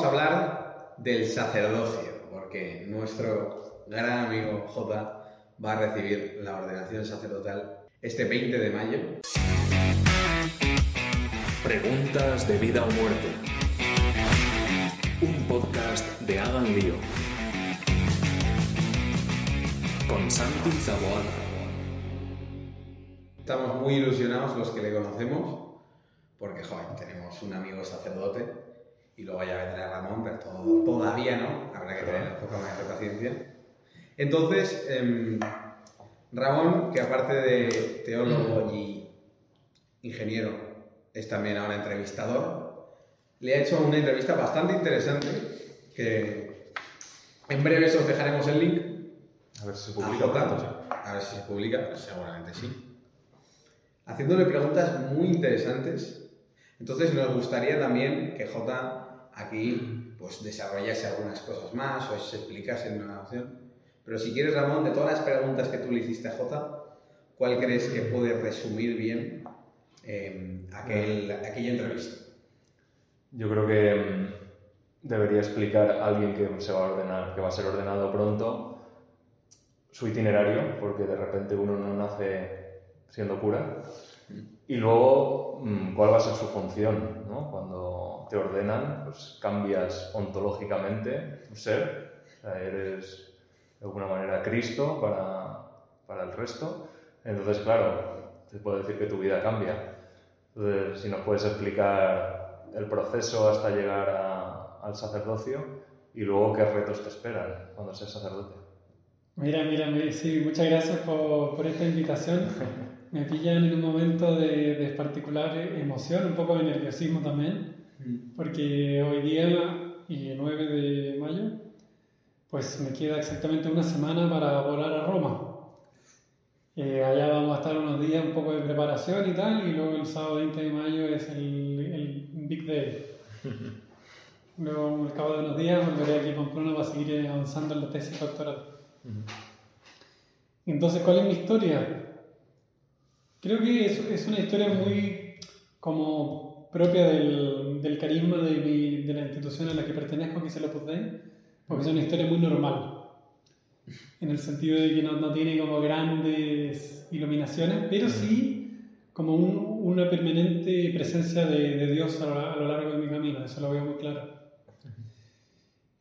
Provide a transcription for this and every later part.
vamos a hablar del sacerdocio, porque nuestro gran amigo J va a recibir la ordenación sacerdotal este 20 de mayo. Preguntas de vida o muerte. Un podcast de Hagan Lío. Con Santi Zaboada. Estamos muy ilusionados los que le conocemos, porque joder, tenemos un amigo sacerdote y luego ya vendrá Ramón, pero todo- todavía no, habrá que tener un poco más de paciencia. Entonces, em, Ramón, que aparte de teólogo y ingeniero, es también ahora entrevistador, le ha hecho una entrevista bastante interesante que en breve os dejaremos el link A ver si se a publica sí. a ver si se publica, pues seguramente sí. Haciéndole preguntas muy interesantes. Entonces nos gustaría también que Jota aquí pues desarrollase algunas cosas más o se explicase en una opción. Pero si quieres, Ramón, de todas las preguntas que tú le hiciste a Jota, ¿cuál crees que puede resumir bien eh, aquel- aquella entrevista? Yo creo que mm, debería explicar a alguien que se va a ordenar, que va a ser ordenado pronto, su itinerario, porque de repente uno no nace siendo cura. Y luego, mm, cuál va a ser su función, ¿no? Cuando te ordenan, pues cambias ontológicamente tu ser, o sea, eres de alguna manera Cristo para, para el resto. Entonces, claro, se puede decir que tu vida cambia. Entonces, si nos puedes explicar el proceso hasta llegar a- al sacerdocio y luego qué retos te esperan cuando seas sacerdote. Mira, mira, sí, muchas gracias por, por esta invitación. Me pillan en un momento de, de particular emoción, un poco de nerviosismo también, porque hoy día, y el 9 de mayo, pues me queda exactamente una semana para volar a Roma. Eh, allá vamos a estar unos días, un poco de preparación y tal, y luego el sábado 20 de mayo es el, el Big Day. Luego, al cabo de unos días, volveré aquí a Pamplona para seguir avanzando en la tesis doctoral. Entonces, ¿cuál es mi historia? Creo que es, es una historia muy como propia del, del carisma de, mi- de la institución a la que pertenezco, que se lo Dei, porque es una historia muy normal. En el sentido de que no, no tiene como grandes iluminaciones, pero sí como un- una permanente presencia de, de Dios a lo, a lo largo de mi camino, eso lo veo muy claro.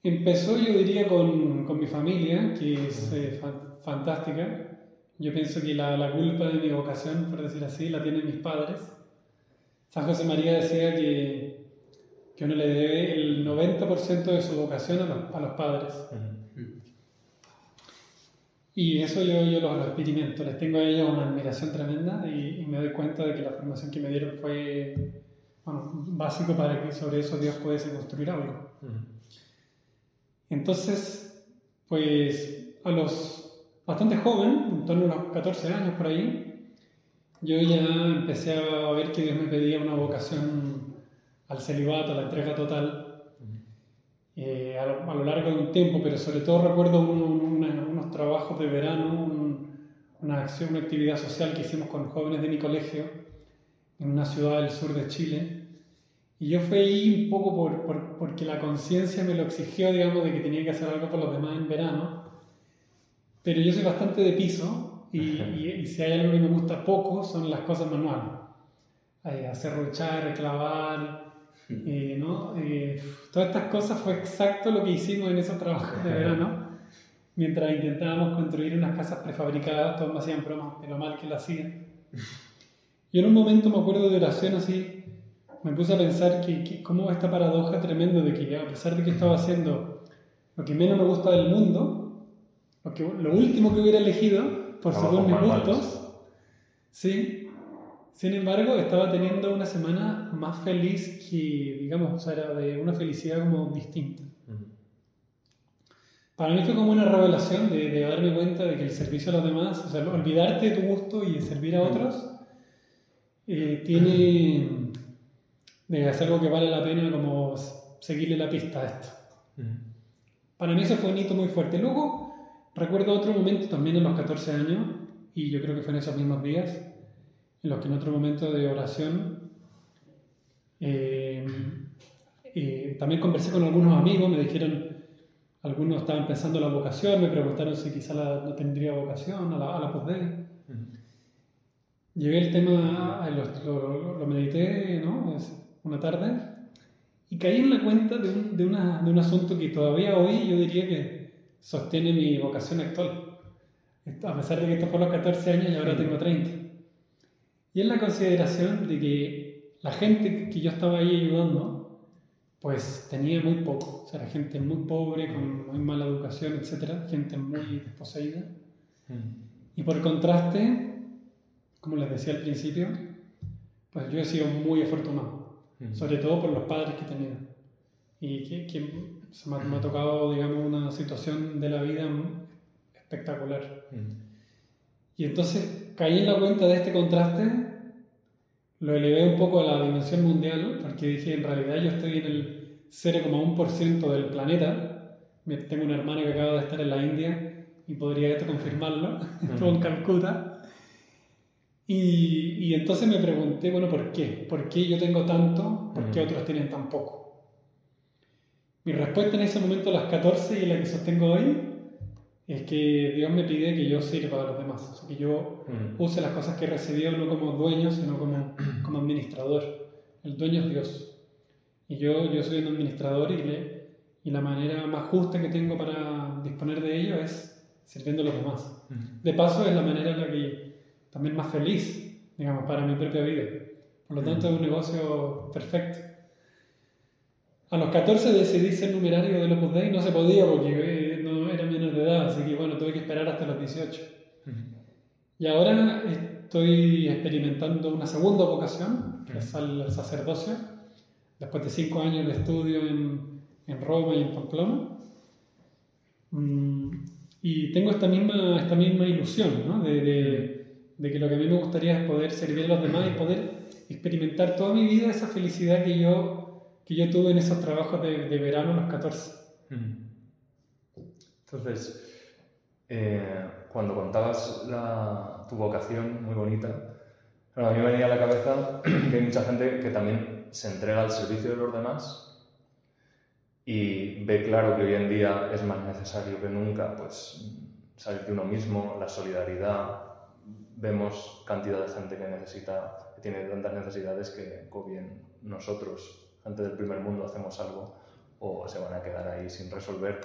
Empezó, yo diría, con, con mi familia, que es eh, fan- fantástica. Yo pienso que la, la culpa de mi vocación, por decir así, la tienen mis padres. San José María decía que, que uno le debe el 90% de su vocación a los, a los padres. Y eso yo, yo lo, lo experimento, les tengo a ellos una admiración tremenda y, y me doy cuenta de que la formación que me dieron fue bueno, básico para que sobre eso Dios pudiese construir algo. Entonces, pues a los bastante joven, en torno a los 14 años por ahí, yo ya empecé a ver que Dios me pedía una vocación al celibato, a la entrega total, eh, a, lo, a lo largo de un tiempo, pero sobre todo recuerdo un- una- unos trabajos de verano, un- una acción, una actividad social que hicimos con jóvenes de mi colegio en una ciudad del sur de Chile. Y yo fui ahí un poco por, por- porque la conciencia me lo exigió, digamos, de que tenía que hacer algo por los demás en verano. Pero yo soy bastante de piso y, y- y si hay algo que me gusta poco son las cosas manuales. Eh, hacer ruchar, clavar, eh, ¿no? Eh, todas estas cosas fue exacto lo que hicimos en esos trabajos de verano. Mientras intentábamos construir unas casas prefabricadas, todos me hacían bromas de lo mal que lo hacían. Y en un momento me acuerdo de oración así, me puse a pensar que, que cómo esta paradoja tremenda de que a pesar de que estaba haciendo lo que menos me gusta del mundo, lo, que, lo último que hubiera elegido, por Trabajos según mis gustos, sí, sin embargo estaba teniendo una semana más feliz que, digamos, o sea, era de una felicidad como distinta. Para mí fue como una revelación de, de darme cuenta de que el servicio a los demás, o sea, olvidarte de tu gusto y servir a otros, eh, tiene es algo que vale la pena como seguirle la pista a esto. Para mí eso fue un hito muy fuerte. Luego recuerdo otro momento también en los 14 años, y yo creo que fue en esos mismos días, en los que en otro momento de oración eh, y también conversé con algunos amigos, me dijeron, algunos estaban pensando en la vocación, me preguntaron si quizá la- no tendría vocación a la, a la postdei. Llevé el tema, lo, lo- lo medité, ¿no? Es una tarde, y caí en la cuenta de un, de, una- de un asunto que todavía hoy yo diría que sostiene mi vocación actual. A pesar de que esto fue a los 14 años y ahora tengo 30. Y es la consideración de que la gente que yo estaba ahí ayudando, pues tenía muy poco. O sea, era gente muy pobre, con muy mala educación, etc. Gente muy desposeída. Y por contraste, como les decía al principio, pues yo he sido muy afortunado, sobre todo por los padres que he tenido. Y que, que se me, ha, me ha tocado, digamos, una situación de la vida espectacular. Y entonces caí en la cuenta de este contraste, lo elevé un poco a la dimensión mundial, porque dije, en realidad yo estoy en el 0,1% del planeta. Tengo una hermana que acaba de estar en la India y podría esto confirmarlo, estuvo en Calcuta. Y, y entonces me pregunté, bueno, ¿por qué? ¿Por qué yo tengo tanto? ¿Por qué Mm. otros tienen tan poco? Mi respuesta en ese momento, a las 14 y la que sostengo hoy, es que Dios me pide que yo sirva a los demás, o sea, que yo use las cosas que he recibido no como dueño, sino como, como administrador. El dueño es Dios. Y yo, yo soy un administrador y, le, y la manera más justa que tengo para disponer de ello es sirviendo a los demás. De paso, es la manera en la que también más feliz, digamos, para mi propia vida. Por lo tanto, es un negocio perfecto. A los 14 decidí ser numerario del Opus Dei, no se podía porque eh, no era menor de edad, así que bueno, tuve que esperar hasta los 18. Y ahora estoy experimentando una segunda vocación, que es al sacerdocio, después de cinco años de estudio en, en Roma y en Pamplona. Mm, Y tengo esta misma, esta misma ilusión, ¿no? de, de, de que lo que a mí me gustaría es poder servir a los demás y poder experimentar toda mi vida esa felicidad que yo, que yo tuve en esos trabajos de, de verano los 14. Entonces, eh, cuando contabas la- tu vocación muy bonita, claro, a mí me venía a la cabeza que hay mucha gente que también se entrega al servicio de los demás y ve claro que hoy en día es más necesario que nunca pues, salir de uno mismo, la solidaridad. Vemos cantidad de gente que necesita, que tiene tantas necesidades que o bien nosotros, gente del primer mundo, hacemos algo o se van a quedar ahí sin resolver.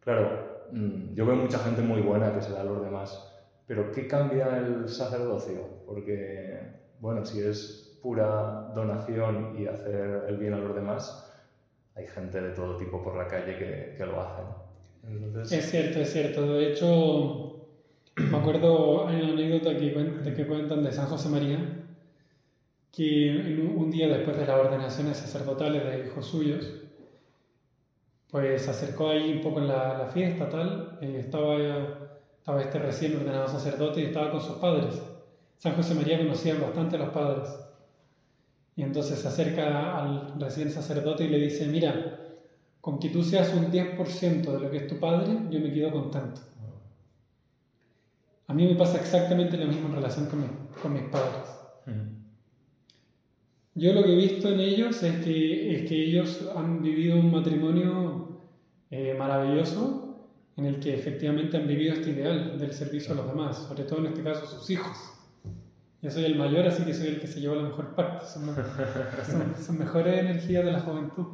Claro, mm, yo veo mucha gente muy buena que se da a los demás, pero ¿qué cambia el sacerdocio? Porque, bueno, si es pura donación y hacer el bien a los demás, hay gente de todo tipo por la calle que, que lo hacen. Entonces, Es cierto, es cierto. De hecho, me acuerdo, hay una anécdota que, que cuentan de San José María, que un, día después de las ordenaciones sacerdotales de hijos suyos, pues se acercó ahí un poco en la, fiesta, tal, eh, estaba, estaba este recién ordenado sacerdote y estaba con sus padres. San José María conocía bastante a los padres. Y entonces se acerca al recién sacerdote y le dice, mira, con que tú seas un 10% de lo que es tu padre, yo me quedo contento. A mí me pasa exactamente lo mismo en relación con, mi- con mis padres. Yo lo que he visto en ellos es que, es que ellos han vivido un matrimonio eh, maravilloso en el que efectivamente han vivido este ideal del servicio a los demás, sobre todo en este caso sus hijos. Yo soy el mayor, así que soy el que se lleva la mejor parte, son, son, son mejores energías de la juventud.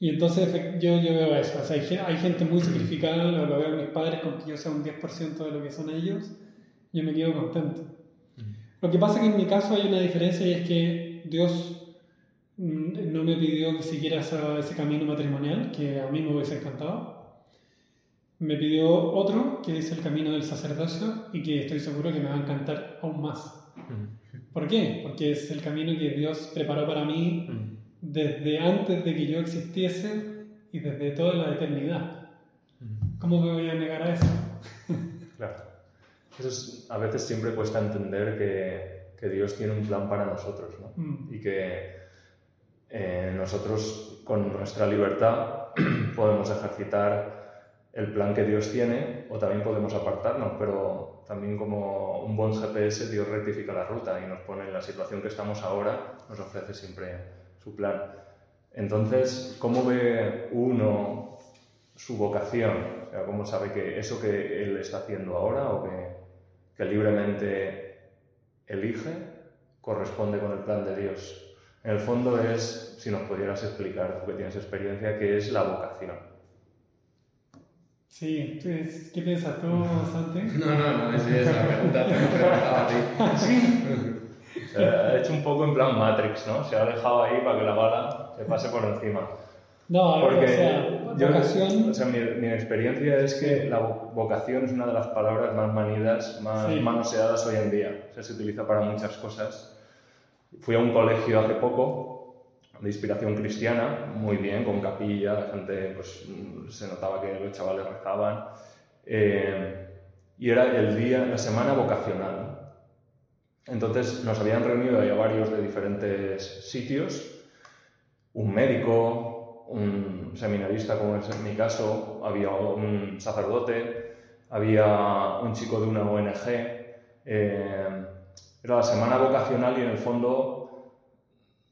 Y entonces yo, yo veo eso, o sea, hay, hay gente muy sacrificada, lo, lo veo en mis padres, con que yo sea un 10% de lo que son ellos, yo me quedo contento. Lo que pasa es que en mi caso hay una diferencia y es que Dios mm, no me pidió que siguiera esa- ese camino matrimonial, que a mí me hubiese encantado. Me pidió otro, que es el camino del sacerdocio, y que estoy seguro que me va a encantar aún más. mm, ¿Por qué? Porque es el camino que Dios preparó para mí mm. desde antes de que yo existiese y desde toda la eternidad. ¿Cómo me voy a negar a eso? Claro. Eso es- a veces siempre cuesta entender que, que Dios tiene un plan para nosotros, ¿no? Mm. Y que eh, nosotros con nuestra libertad podemos ejercitar el plan que Dios tiene o también podemos apartarnos, pero también como un buen GPS Dios rectifica la ruta y nos pone en la situación que estamos ahora, nos ofrece siempre su plan. Entonces, ¿cómo ve uno su vocación? O sea, ¿cómo sabe que eso que él está haciendo ahora o que, que libremente elige corresponde con el plan de Dios? En el fondo es, si nos pudieras explicar, tú que tienes experiencia, qué es la vocación. Sí, pues, ¿qué piensas tú, Santi? No, no, no, es esa pregunta, te hemos preguntado a ti. Se ha hecho un poco en plan Matrix, ¿no? Se ha dejado ahí para que la bala se pase por encima. No, a ver, Porque o sea, yo- vocación... o sea, mi, mi experiencia es que la vo- vocación es una de las palabras más manidas, más Sí. manoseadas hoy en día. O sea, se utiliza para muchas cosas. Fui a un colegio hace poco de inspiración cristiana, muy bien, con capilla, la gente, pues se notaba que los chavales rezaban. Eh, y era el día, la semana vocacional. Entonces nos habían reunido ahí a varios de diferentes sitios, un médico, un seminarista como es en mi caso, había un sacerdote, había un chico de una ONG. eh, era la semana vocacional y en el fondo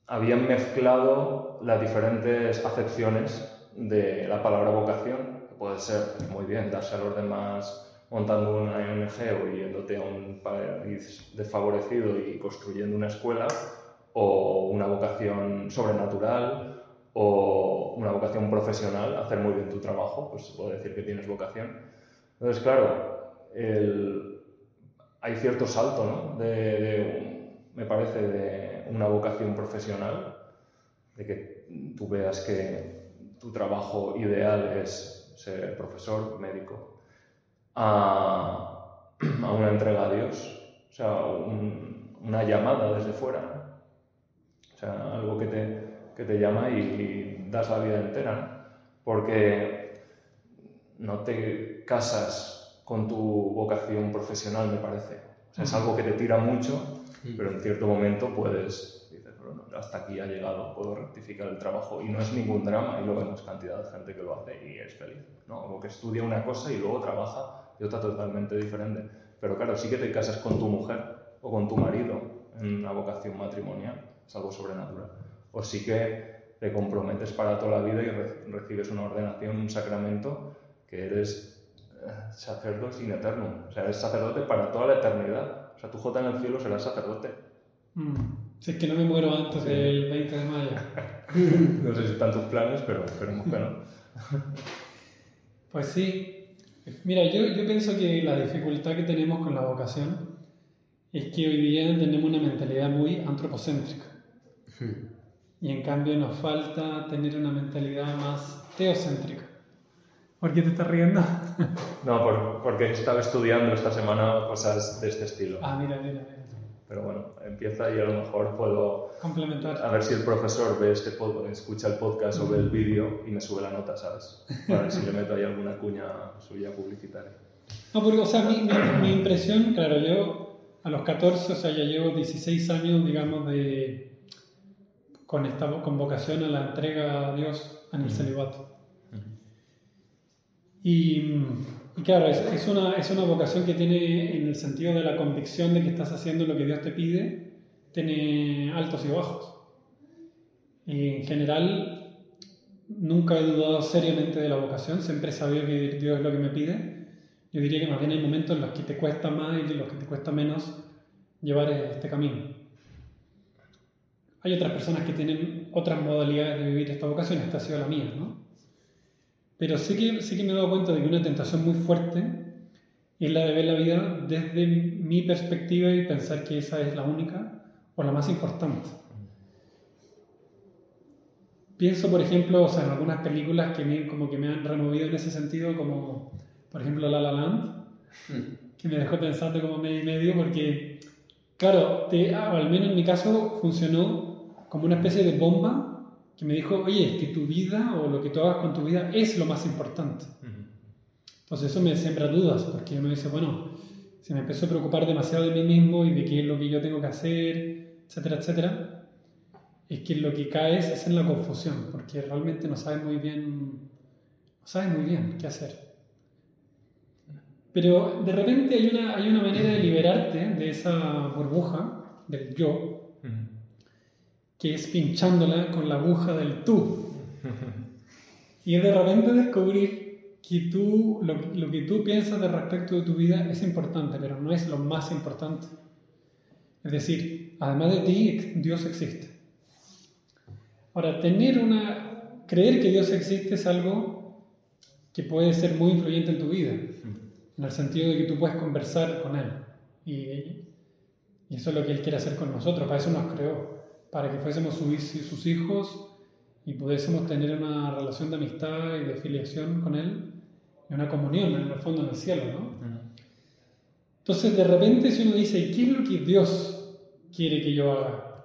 habían mezclado las diferentes acepciones de la palabra vocación, que puede ser muy bien darse al orden más montando una ONG o yéndote a un país desfavorecido y construyendo una escuela, o una vocación sobrenatural, o una vocación profesional, hacer muy bien tu trabajo, pues se puede decir que tienes vocación. Entonces, claro, el- hay cierto salto, ¿no? De, de- me parece, de una vocación profesional, de que tú veas que tu trabajo ideal es ser profesor, médico, a, a una entrega a Dios, o sea, un- una llamada desde fuera, o sea, que te, llama y, y das la vida entera, ¿no? porque no te casas con tu vocación profesional, me parece. O sea, es algo que te tira mucho, pero en cierto momento puedes, dices, bueno, hasta aquí ha llegado, puedo rectificar el trabajo y no es ningún drama y luego vemos cantidad de gente que lo hace y es feliz, ¿no? O que estudia una cosa y luego trabaja de otra totalmente diferente. Pero claro, sí que te casas con tu mujer o con tu marido en una vocación matrimonial, es algo sobrenatural. O sí que te comprometes para toda la vida y re- recibes una ordenación, un sacramento, que eres eh, sacerdote in eternum, o sea, eres sacerdote para toda la eternidad. O sea, tu J en el cielo serás sacerdote. Mm, Si es que no me muero antes Sí. del 20 de mayo. No sé si están tus planes, pero esperemos que no. Pues sí. Mira, yo, yo pienso que la dificultad que tenemos con la vocación es que hoy día tenemos una mentalidad muy antropocéntrica. Y en cambio nos falta tener una mentalidad más teocéntrica. ¿Por qué te estás riendo? No, por- porque estaba estudiando esta semana cosas de este estilo. Ah, mira, mira, mira. Pero bueno, empieza y a lo mejor puedo... Complementar. A ver si el profesor ve este pod- escucha el podcast o ve el vídeo y me sube la nota, ¿sabes? Para ver si le meto ahí alguna cuña suya publicitaria. No, porque, o sea, mi, mi- mi impresión, claro, yo a los 14, o sea, ya llevo 16 años, digamos, de, con esta con vocación a la entrega a Dios en el celibato. Y, y claro, es, es una, es una vocación que tiene, en el sentido de la convicción de que estás haciendo lo que Dios te pide, tiene altos y bajos. Y en general, nunca he dudado seriamente de la vocación, siempre he sabido que Dios es lo que me pide. Yo diría que más bien hay momentos en los que te cuesta más y en los que te cuesta menos llevar este camino. Hay otras personas que tienen otras modalidades de vivir esta vocación, esta ha sido la mía, ¿no? Pero sí que, sí que me he dado cuenta de que una tentación muy fuerte es la de ver la vida desde mi perspectiva y pensar que esa es la única o la más importante. Pienso, por ejemplo, o sea, en algunas películas que me, como que me han removido en ese sentido, como por ejemplo La La Land, que me dejó pensando como medio y medio, porque, claro, te- ah, al menos en mi caso funcionó como una especie de bomba que me dijo, oye, es que tu vida o lo que tú hagas con tu vida es lo más importante. Entonces eso me siembra dudas, porque uno dice, bueno, si me empiezo a preocupar demasiado de mí mismo y de qué es lo que yo tengo que hacer, etcétera, etcétera, es que lo que caes es en la confusión, porque realmente no sabes muy bien, no sabes muy bien qué hacer. Pero de repente hay una, hay una manera de liberarte de esa burbuja del yo, que es pinchándola con la aguja del tú. Y de repente descubrir que tú, lo, lo que tú piensas de respecto de tu vida es importante, pero no es lo más importante. Es decir, además de ti, Dios existe. Ahora, tener una, creer que Dios existe es algo que puede ser muy influyente en tu vida, en el sentido de que tú puedes conversar con Él. Y, y eso es lo que Él quiere hacer con nosotros, para eso nos creó, para que fuésemos sus, hijos y pudiésemos tener una relación de amistad y de filiación con Él y una comunión en el fondo en el cielo, ¿no? Entonces, de repente, si uno dice, ¿y qué es lo que Dios quiere que yo haga?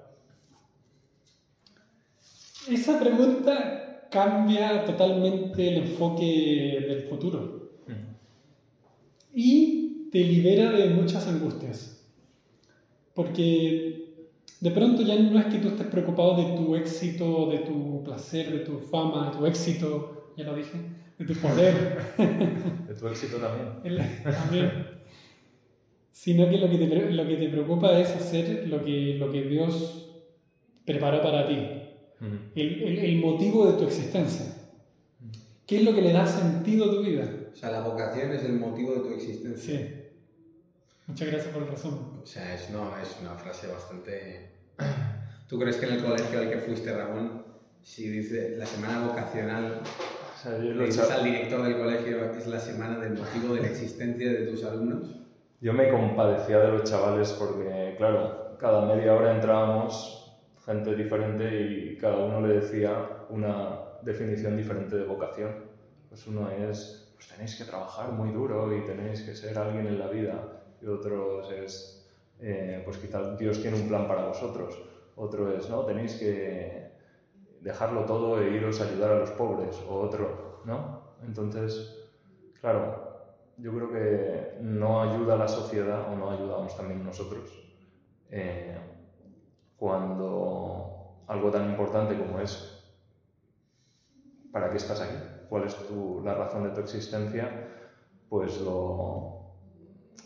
Esa pregunta cambia totalmente el enfoque del futuro y te libera de muchas angustias. Porque de pronto ya no es que tú estés preocupado de tu éxito, de tu placer, de tu fama, de tu éxito, ya lo dije, de tu poder. De tu éxito también. también. Sino que lo que, te, lo que te preocupa es hacer lo que, lo que Dios preparó para ti. El, el, el motivo de tu existencia. ¿Qué es lo que le da sentido a tu vida? O sea, la vocación es el motivo de tu existencia. Sí. Muchas gracias por el resumen. O sea, es, no, es una frase bastante... ¿Tú crees que en el colegio al que fuiste, Ramón, si dice la semana vocacional, O sea, yo, le dices al director del colegio es la semana del motivo de la existencia de tus alumnos? yo me compadecía de los chavales porque, claro, cada media hora entrábamos gente diferente y cada uno le decía una definición diferente de vocación. Pues uno es, pues tenéis que trabajar muy duro y tenéis que ser alguien en la vida. Y otros es, eh, pues quizás Dios tiene un plan para vosotros. Otro es, no, tenéis que dejarlo todo e iros a ayudar a los pobres. O otro, ¿no? Entonces, claro, yo creo que no ayuda a la sociedad o no ayudamos también nosotros. eh, cuando algo tan importante como es ¿para qué estás aquí? ¿Cuál es tu, la razón de tu existencia? Pues lo,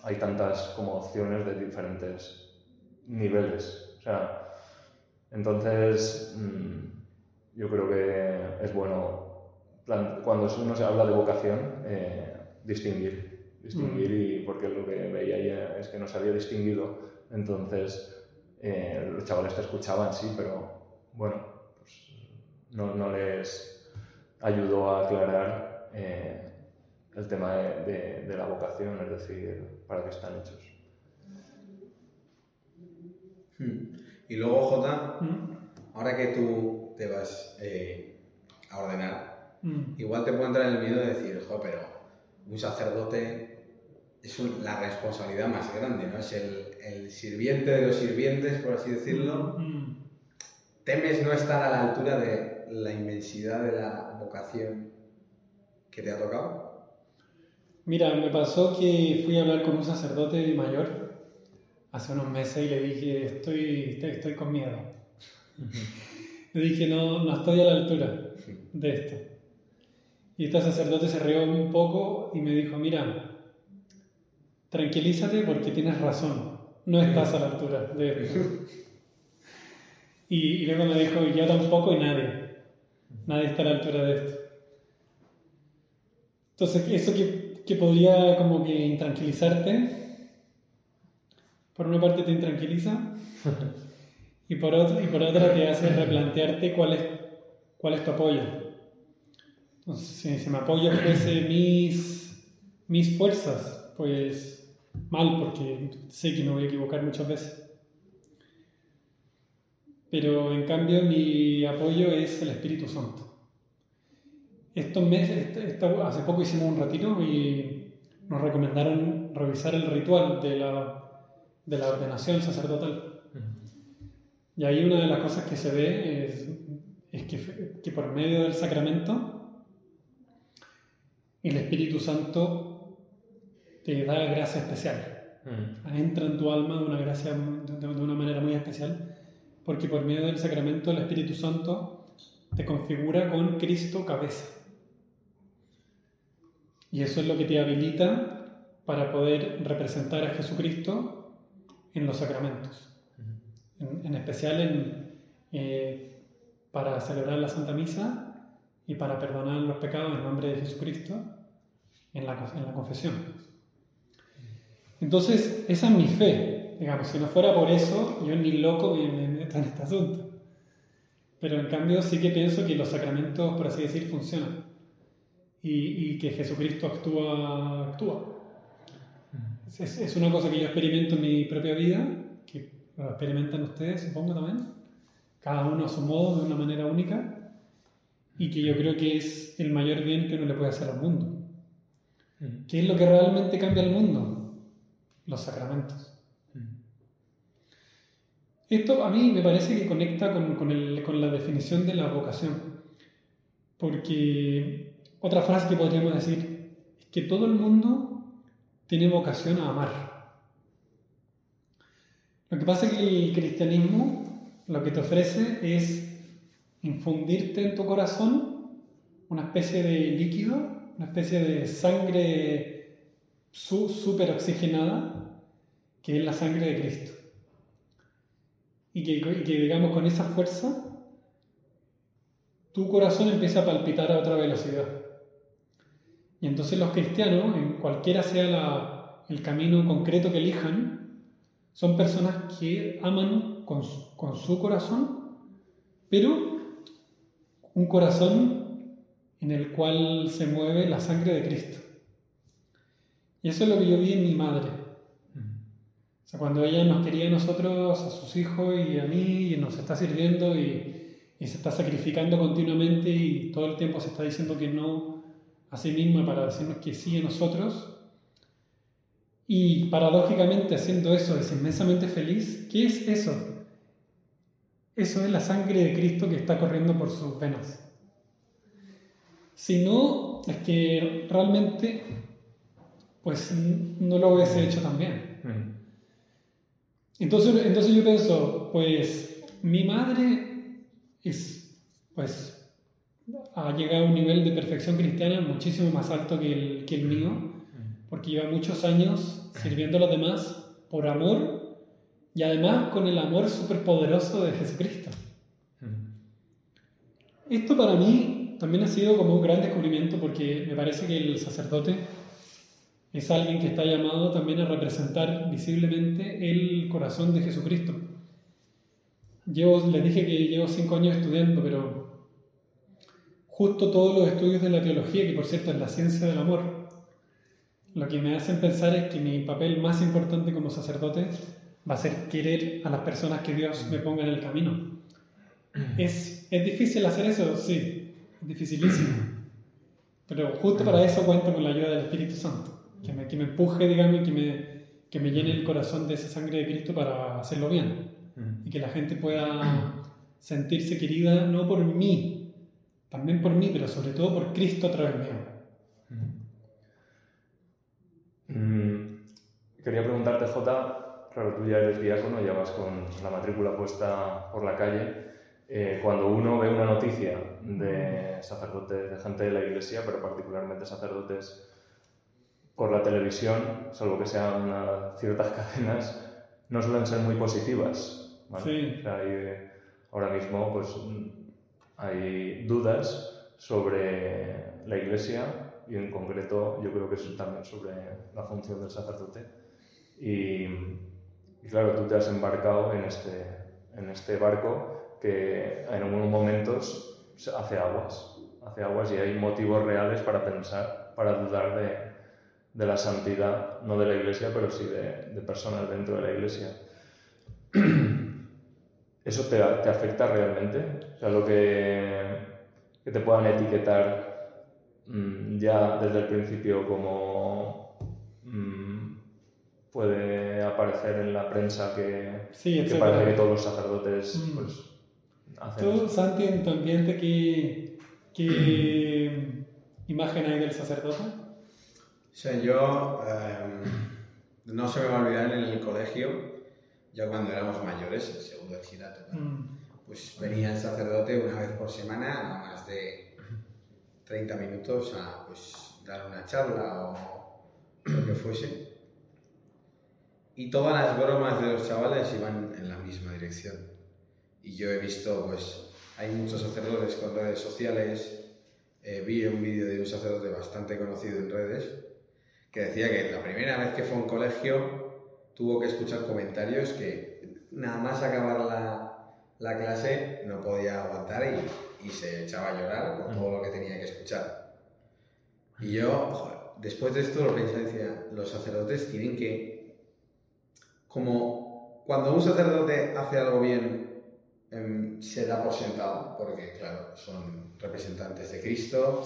hay tantas como opciones de diferentes niveles. O sea, entonces mm, yo creo que es bueno, cuando uno se habla de vocación, eh, distinguir. Distinguir y porque lo que veía ya es que no se había distinguido. Entonces, eh, los chavales te escuchaban, sí, pero bueno, pues no, no les ayudó a aclarar eh, el tema de, de- de la vocación, es decir, para qué están hechos. Hmm. Y luego, Jota, Mm, ahora que tú te vas eh, a ordenar, mm. igual te puede entrar el miedo de decir, jo, pero un sacerdote es un- la responsabilidad más grande, ¿no? Es el, el sirviente de los sirvientes, por así decirlo. Mm. ¿Temes no estar a la altura de la inmensidad de la vocación que te ha tocado? Mira, me pasó que fui a hablar con un sacerdote mayor hace unos meses y le dije, estoy, estoy, con miedo. Le dije, no, no estoy a la altura de esto. Y este sacerdote se rió un poco y me dijo, mira, tranquilízate porque tienes razón, no estás a la altura de esto. Y, y luego me dijo, yo tampoco y nadie, nadie está a la altura de esto. Entonces, eso que, que podría como que intranquilizarte, por una parte te intranquiliza y por, otra, y por otra te hace replantearte cuál es, cuál es tu apoyo. Entonces, si, si mi apoyo fuese mis, mis fuerzas, pues mal, porque sé que me voy a equivocar muchas veces. Pero en cambio mi apoyo es el Espíritu Santo. Estos meses, esto- hace poco hicimos un retiro y nos recomendaron revisar el ritual de la, de la ordenación sacerdotal. Y ahí una de las cosas que se ve es, es que, que por medio del sacramento el Espíritu Santo te da gracia especial. Entra en tu alma de una gracia de, de una manera muy especial porque por medio del sacramento el Espíritu Santo te configura con Cristo cabeza. Y eso es lo que te habilita para poder representar a Jesucristo en los sacramentos. En, en especial en, eh, para celebrar la Santa Misa y para perdonar los pecados en nombre de Jesucristo en la, en la confesión. Entonces, esa es mi fe. Digamos, si no fuera por eso, yo ni loco me, me meto en este asunto. Pero en cambio sí que pienso que los sacramentos, por así decir, funcionan. Y, y que Jesucristo actúa, actúa. Es, es, una cosa que yo experimento en mi propia vida, que lo experimentan ustedes, supongo también, cada uno a su modo, de una manera única, y que yo creo que es el mayor bien que uno le puede hacer al mundo. ¿Qué es lo que realmente cambia el mundo? Los sacramentos. Esto a mí me parece que conecta con, con, el, con, la definición de la vocación. Porque otra frase que podríamos decir es que todo el mundo tiene vocación a amar. Lo que pasa es que el cristianismo lo que te ofrece es infundirte en tu corazón una especie de líquido, una especie de sangre súper oxigenada, que es la sangre de Cristo y que, digamos con esa fuerza tu corazón empieza a palpitar a otra velocidad. Y entonces los cristianos, en cualquiera sea el camino concreto que elijan, son personas que aman con con su corazón, pero un corazón en el cual se mueve la sangre de Cristo. Y eso es lo que yo vi en mi madre. O sea, cuando ella nos quería a nosotros, a sus hijos y a mí, y nos está sirviendo y, y, se está sacrificando continuamente y todo el tiempo se está diciendo que no a sí misma para decirnos que sí a nosotros. Y paradójicamente haciendo eso es inmensamente feliz. ¿Qué es eso? Eso es la sangre de Cristo que está corriendo por sus venas. Si no, es que realmente, pues no lo hubiese hecho también. Entonces, entonces yo pienso, pues mi madre es, pues, ha llegado a un nivel de perfección cristiana muchísimo más alto que el, que el mío, porque lleva muchos años sirviendo a los demás por amor y además con el amor superpoderoso de Jesucristo. Esto para mí también ha sido como un gran descubrimiento porque me parece que el sacerdote es alguien que está llamado también a representar visiblemente el corazón de Jesucristo. Yo les dije que llevo cinco años estudiando, pero justo todos los estudios de la teología, que por cierto es la ciencia del amor, lo que me hacen pensar es que mi papel más importante como sacerdote va a ser querer a las personas que Dios me ponga en el camino. ¿Es, es difícil hacer eso? Sí, es dificilísimo. Pero justo para eso cuento con la ayuda del Espíritu Santo que me, que me empuje, digamos, que me, que me llene el corazón de esa sangre de Cristo para hacerlo bien. Y que la gente pueda sentirse querida no por mí, también por mí, pero sobre todo por Cristo a través mío. Mm, quería preguntarte, Jota, claro, tú ya eres diácono, ya vas con la matrícula puesta por la calle. Eh, cuando uno ve una noticia de sacerdotes, de gente de la iglesia, pero particularmente sacerdotes por la televisión, salvo que sean ciertas cadenas, no suelen ser muy positivas. Sí. ahora mismo pues, hay dudas sobre la Iglesia y en concreto yo creo que es también sobre la función del sacerdote. Y, y, claro, tú te has embarcado en este, en este barco que en algunos momentos hace aguas, hace aguas y hay motivos reales para pensar, para dudar de, de la santidad, no de la iglesia, pero sí de, de personas dentro de la iglesia. ¿Eso te, te, afecta realmente? O sea, lo que, que te puedan etiquetar mmm, ya desde el principio como mmm, puede aparecer en la prensa que, sí, que parece que todos los sacerdotes mm. pues, hacen ¿Tú. Santi, en tu ambiente, qué, qué imagen hay del sacerdote? O sea, yo eh, no se me va a olvidar en el colegio, ya cuando éramos mayores, el segundo bachillerato, mm. pues venía el sacerdote una vez por semana, no más de 30 minutos, a pues, dar una charla o lo que fuese. Y todas las bromas de los chavales iban en la misma dirección. y yo he visto, pues, hay muchos sacerdotes con redes sociales. eh, vi un vídeo de un sacerdote bastante conocido en redes que decía que la primera vez que fue a un colegio tuvo que escuchar comentarios que nada más acabar la, la clase no podía aguantar y, y se echaba a llorar con todo lo que tenía que escuchar. Y yo, joder, después de esto lo pensé decía, los sacerdotes tienen que, como cuando un sacerdote hace algo bien, em, se da por sentado, porque claro, son representantes de Cristo,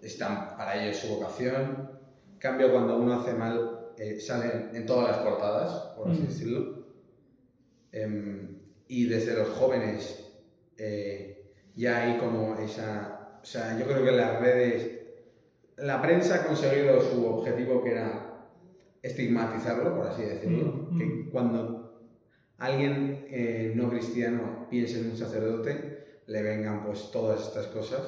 están para ellos su vocación. En cambio, cuando uno hace mal, eh, salen en todas las portadas, por así Mm. decirlo. Em, y desde los jóvenes eh, ya hay como esa... O sea, yo creo que las redes... La prensa ha conseguido su objetivo que era estigmatizarlo, por así decirlo. Mm, Que cuando alguien eh, no cristiano piense en un sacerdote, le vengan pues todas estas cosas.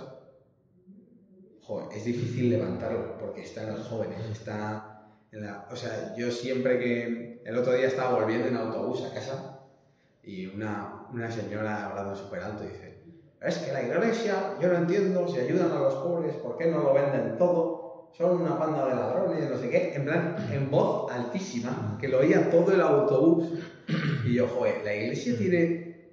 Joder, es difícil levantarlo porque está en los jóvenes, está la... O sea, yo siempre que... El otro día estaba volviendo en autobús a casa y una, una señora hablando súper alto dice, es que la iglesia, yo no entiendo, si ayudan a los pobres, ¿por qué no lo venden todo? Son una panda de ladrones, no sé qué, en plan, en voz altísima, que lo oía todo el autobús. Y yo, joder, la iglesia tiene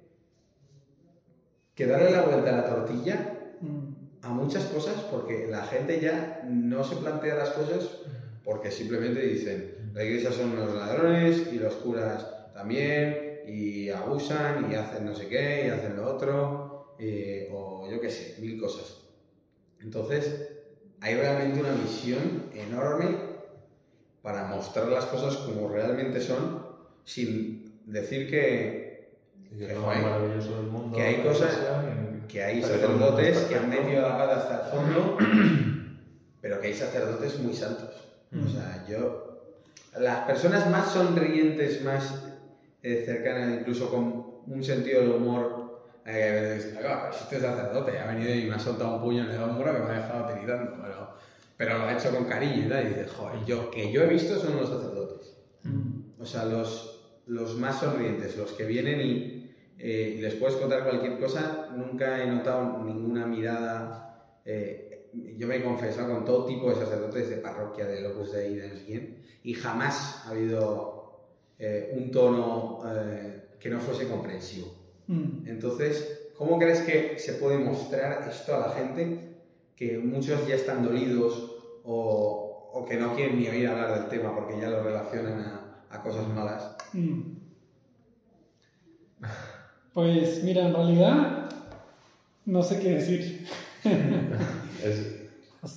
que darle la vuelta a la tortilla Mm. a muchas cosas porque la gente ya no se plantea las cosas porque simplemente dicen la iglesia son los ladrones y los curas también y abusan y hacen no sé qué y hacen lo otro eh, o yo qué sé, mil cosas. Entonces hay realmente una misión enorme para mostrar las cosas como realmente son sin decir que, que Que más maravilloso del mundo. que hay cosas- y- que hay sacerdotes es que han metido la pata hasta el fondo, pero que hay sacerdotes muy santos. O sea, yo. Las personas más sonrientes, más eh, cercanas, incluso con un sentido del humor, eh, dicen, "Oiga, pero si este es sacerdote, ha venido y me ha soltado un puño en el hombro que me ha dejado tiritando, pero, pero lo ha hecho con cariño y tal. Y dices, joder, yo, que yo he visto son los sacerdotes. Mm. O sea, los, los más sonrientes, los que vienen y, eh, les puedes contar cualquier cosa, nunca he notado ninguna mirada. eh, yo me he confesado con todo tipo de sacerdotes de parroquia, de Opus Dei, de no sé quién, y jamás ha habido eh, un tono eh, que no fuese comprensivo. Mm. Entonces, ¿cómo crees que se puede mostrar esto a la gente? Que muchos ya están dolidos o, o que no quieren ni oír hablar del tema porque ya lo relacionan a, a cosas malas. Mm. Pues mira, en realidad no sé qué decir. Es,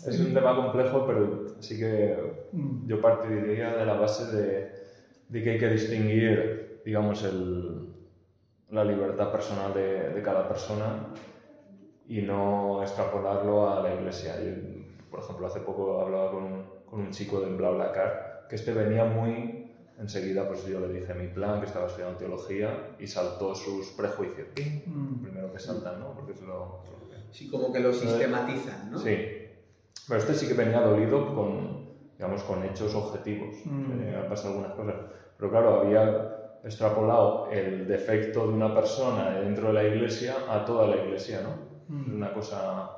es un tema complejo, pero sí que Mm. yo partiría de la base de, de que hay que distinguir, digamos, el, la libertad personal de, de cada persona y no extrapolarlo a la iglesia. Yo, por ejemplo, hace poco hablaba con un, con un chico de BlaBlaCar que este venía muy enseguida, pues yo le dije mi plan, que estaba estudiando teología y saltó sus prejuicios. Mm. Primero que saltan, ¿no? Porque es lo, Sí, como que lo sistematizan, ¿no? Sí. Pero este sí que venía dolido con, digamos, con hechos objetivos. Mm. Eh, han pasado algunas cosas. Pero claro, había extrapolado el defecto de una persona dentro de la iglesia a toda la iglesia, ¿no? Mm. Es una cosa,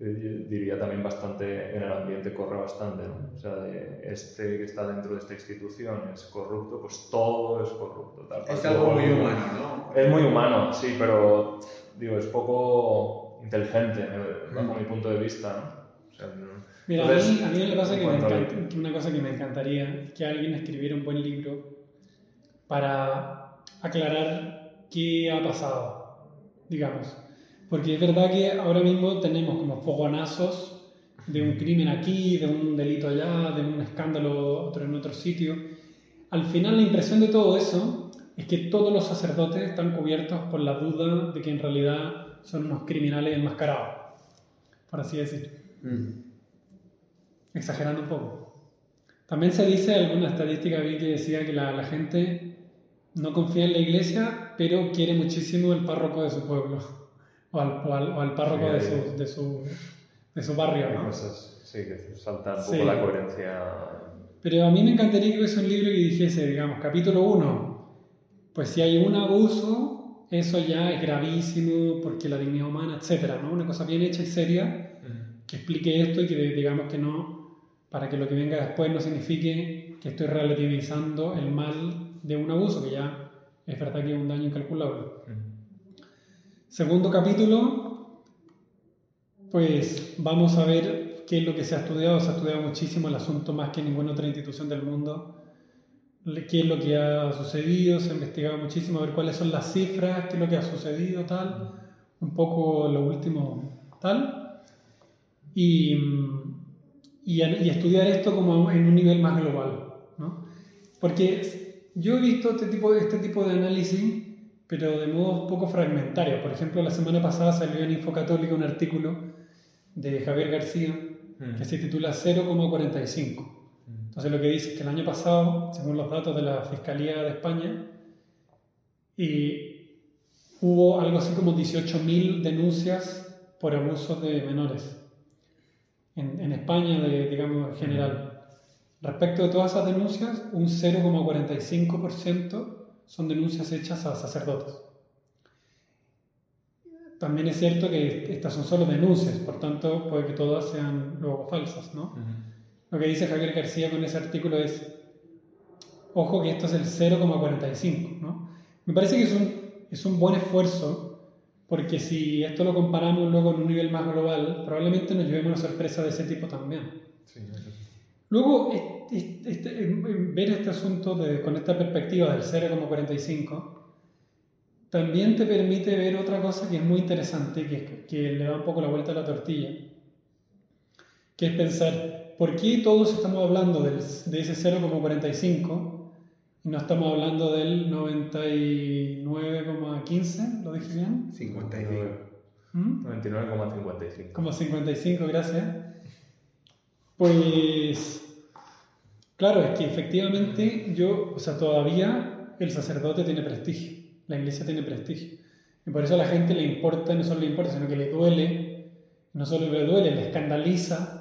eh, diría también bastante, en el ambiente corre bastante, ¿no? O sea, de este que está dentro de esta institución es corrupto, pues todo es corrupto. Tal, Es algo muy humano, ¿no? Es muy humano, sí, pero digo, es poco inteligente bajo mi punto de vista, ¿no? O sea, Mira, Entonces, a mí, a mí cosa que me encanta- una cosa que me encantaría es que alguien escribiera un buen libro para aclarar qué ha pasado, digamos. Porque es verdad que ahora mismo tenemos como fogonazos de un crimen aquí, de un delito allá, de un escándalo otro en otro sitio. Al final la impresión de todo eso es que todos los sacerdotes están cubiertos por la duda de que en realidad son unos criminales enmascarados, por así decir Mm. exagerando un poco. También se dice, alguna estadística vi que decía que la, la gente no confía en la iglesia, pero quiere muchísimo el párroco de su pueblo, o al, o al, o al párroco Sí, de, su, de, su, de su barrio. ¿no? cosas, sí, que salta un poco la coherencia. Pero a mí me encantaría que hubiese un libro que dijese, digamos, capítulo 1, pues si hay un abuso, eso ya es gravísimo porque la dignidad humana, etcétera, ¿no? Una cosa bien hecha y seria que explique esto y que digamos que no, para que lo que venga después no signifique que estoy relativizando el mal de un abuso, que ya es verdad que es un daño incalculable. Segundo capítulo, pues vamos a ver qué es lo que se ha estudiado. Se ha estudiado muchísimo el asunto más que ninguna otra institución del mundo. Qué es lo que ha sucedido, se ha investigado muchísimo, a ver cuáles son las cifras, qué es lo que ha sucedido, tal. Un poco lo último, tal. Y, y, y estudiar esto como en un nivel más global, ¿no? Porque yo he visto este tipo, este tipo de análisis pero de modo poco fragmentario. Por ejemplo, la semana pasada salió en Infocatólica un artículo de Javier García que se titula 0,45. Entonces lo que dice es que el año pasado, según los datos de la Fiscalía de España, y hubo algo así como 18.000 denuncias por abuso de menores en, en España, de, digamos, en general. Respecto de todas esas denuncias, un 0,45% son denuncias hechas a sacerdotes. También es cierto que estas son solo denuncias, por tanto puede que todas sean luego falsas, ¿no? Lo que dice Javier García con ese artículo es, ojo que esto es el 0,45, ¿no? Me parece que es un, es un buen esfuerzo, porque si esto lo comparamos luego en un nivel más global, probablemente nos llevemos una sorpresa de ese tipo también. Sí. Luego, este, este, ver este asunto de, con esta perspectiva del 0,45 también te permite ver otra cosa que es muy interesante, que, que le da un poco la vuelta a la tortilla, que es pensar, ¿por qué todos estamos hablando del, de ese 0,45 y no estamos hablando del 99,15? ¿Lo dije bien? 55. ¿Mm? 99,55. Como 55, gracias. Pues, claro, es que efectivamente yo, o sea, todavía el sacerdote tiene prestigio, la iglesia tiene prestigio. Y por eso a la gente le importa, no solo le importa, sino que le duele, no solo le duele, le escandaliza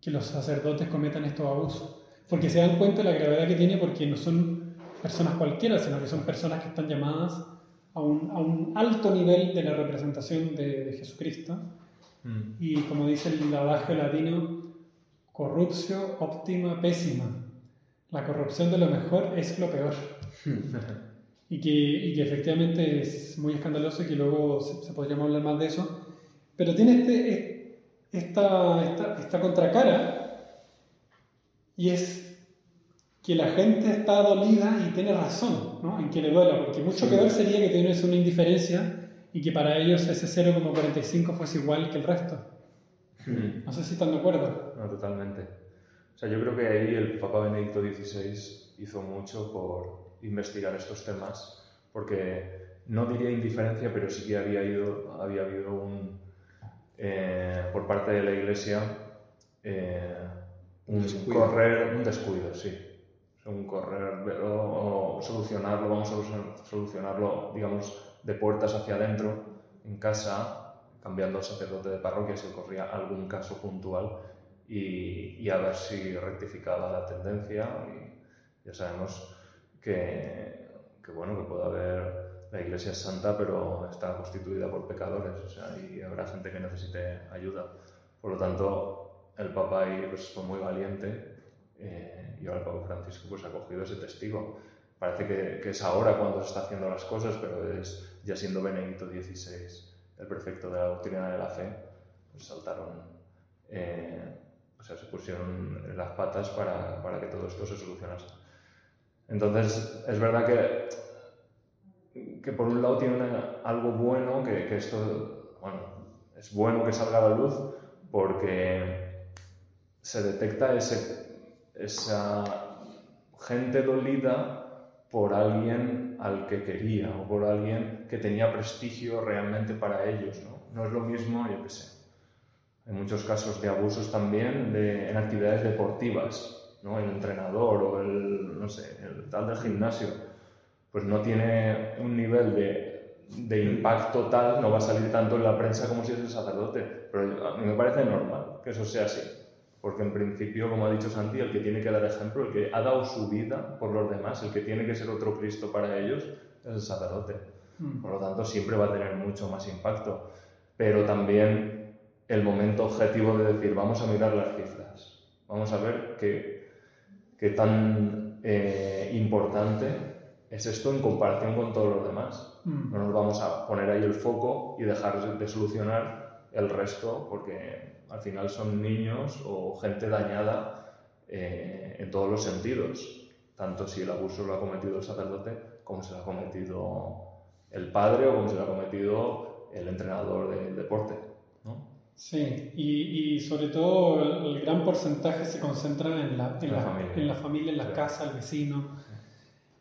que los sacerdotes cometan estos abusos. Porque se dan cuenta de la gravedad que tiene porque no son personas cualquiera, sino que son personas que están llamadas a un, a un alto nivel de la representación de, de Jesucristo. Mm. Y como dice el adagio latino, corrupción óptima pésima. La corrupción de lo mejor es lo peor. y, que, y que efectivamente es muy escandaloso y que luego se, se podríamos hablar más de eso. Pero tiene este, esta, esta, esta contracara y es que la gente está dolida y tiene razón ¿no? en que le duela, porque mucho peor sería que tienes una indiferencia y que para ellos ese 0,45 fuese igual que el resto. Mm. No sé si están de acuerdo. No, totalmente. O sea, yo creo que ahí el Papa Benedicto XVI hizo mucho por investigar estos temas, porque no diría indiferencia, pero sí que había, ido, había habido un, eh, por parte de la Iglesia eh, un, descuido. correr, un descuido, sí. Un correr o, o solucionarlo, vamos a solu- solucionarlo, digamos, de puertas hacia adentro, en casa, cambiando al sacerdote de parroquia si ocurría algún caso puntual y, y a ver si rectificaba la tendencia. Y ya sabemos que, que, bueno, que puede haber, la iglesia es santa, pero está constituida por pecadores, o sea, y habrá gente que necesite ayuda. Por lo tanto, el Papa ahí pues, fue muy valiente eh, y ahora el Papa Francisco pues, ha cogido ese testigo. Parece que, que es ahora cuando se está haciendo las cosas, pero es ya siendo Benedicto XVI el prefecto de la doctrina de la fe, pues saltaron, eh, o sea, se pusieron las patas para, para que todo esto se solucionase. Entonces, es verdad que, que por un lado tiene algo bueno, que, esto, bueno, es bueno que salga a la luz porque se detecta ese, esa gente dolida por alguien al que quería o por alguien que tenía prestigio realmente para ellos. No, no es lo mismo, yo qué sé. Hay muchos casos de abusos también en actividades deportivas, ¿no? El entrenador o el, no sé, el tal del gimnasio, pues no tiene un nivel de, de impacto tal, no va a salir tanto en la prensa como si es el sacerdote. Pero a mí me parece normal que eso sea así. Porque en principio, como ha dicho Santi, el que tiene que dar ejemplo, el que ha dado su vida por los demás, el que tiene que ser otro Cristo para ellos, es el sacerdote. Mm. Por lo tanto, siempre va a tener mucho más impacto. Pero también el momento objetivo de decir, vamos a mirar las cifras, vamos a ver qué, qué tan eh, importante es esto en comparación con todos los demás. Mm. No nos vamos a poner ahí el foco y dejar de solucionar el resto porque al final son niños o gente dañada eh, en todos los sentidos, tanto si el abuso lo ha cometido el sacerdote como si lo ha cometido el padre o como si lo ha cometido el entrenador del deporte. ¿no? Sí, y, y sobre todo el, el gran porcentaje se concentra en la, en La la, familia. en la familia, en la Sí. casa, el vecino.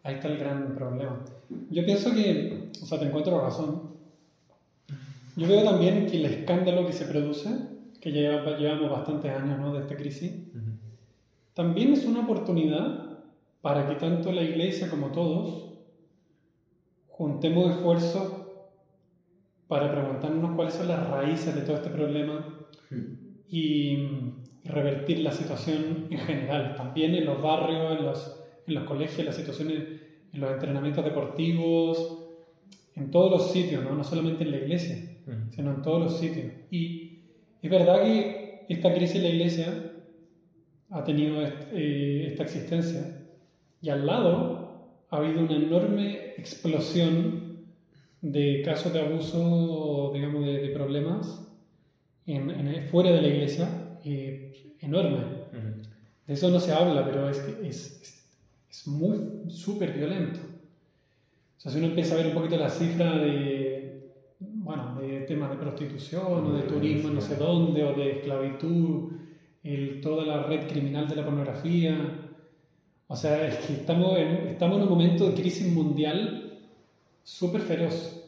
Ahí está el gran problema. Yo pienso que, o sea, te encuentro razón. Yo veo también que el escándalo que se produce, que lleva- llevamos bastantes años ¿no? de esta crisis, también es una oportunidad para que tanto la iglesia como todos juntemos esfuerzos para preguntarnos cuáles son las raíces de todo este problema y revertir la situación en general, también en los barrios, en los, en los colegios, las situaciones, los entrenamientos deportivos, en todos los sitios, no, no solamente en la iglesia sino en todos los sitios. Y es verdad que esta crisis en la iglesia ha tenido est- eh, esta existencia y al lado ha habido una enorme explosión de casos de abuso, digamos, de, de problemas en, en- fuera de la iglesia, eh, enorme. De eso no se habla, pero es, que es, es, es muy, súper violento. O sea, si uno empieza a ver un poquito la cifra de, bueno, de temas de prostitución o de turismo no sé dónde, o de esclavitud, el, toda la red criminal de la pornografía. O sea, es que estamos en, estamos en un momento de crisis mundial súper feroz.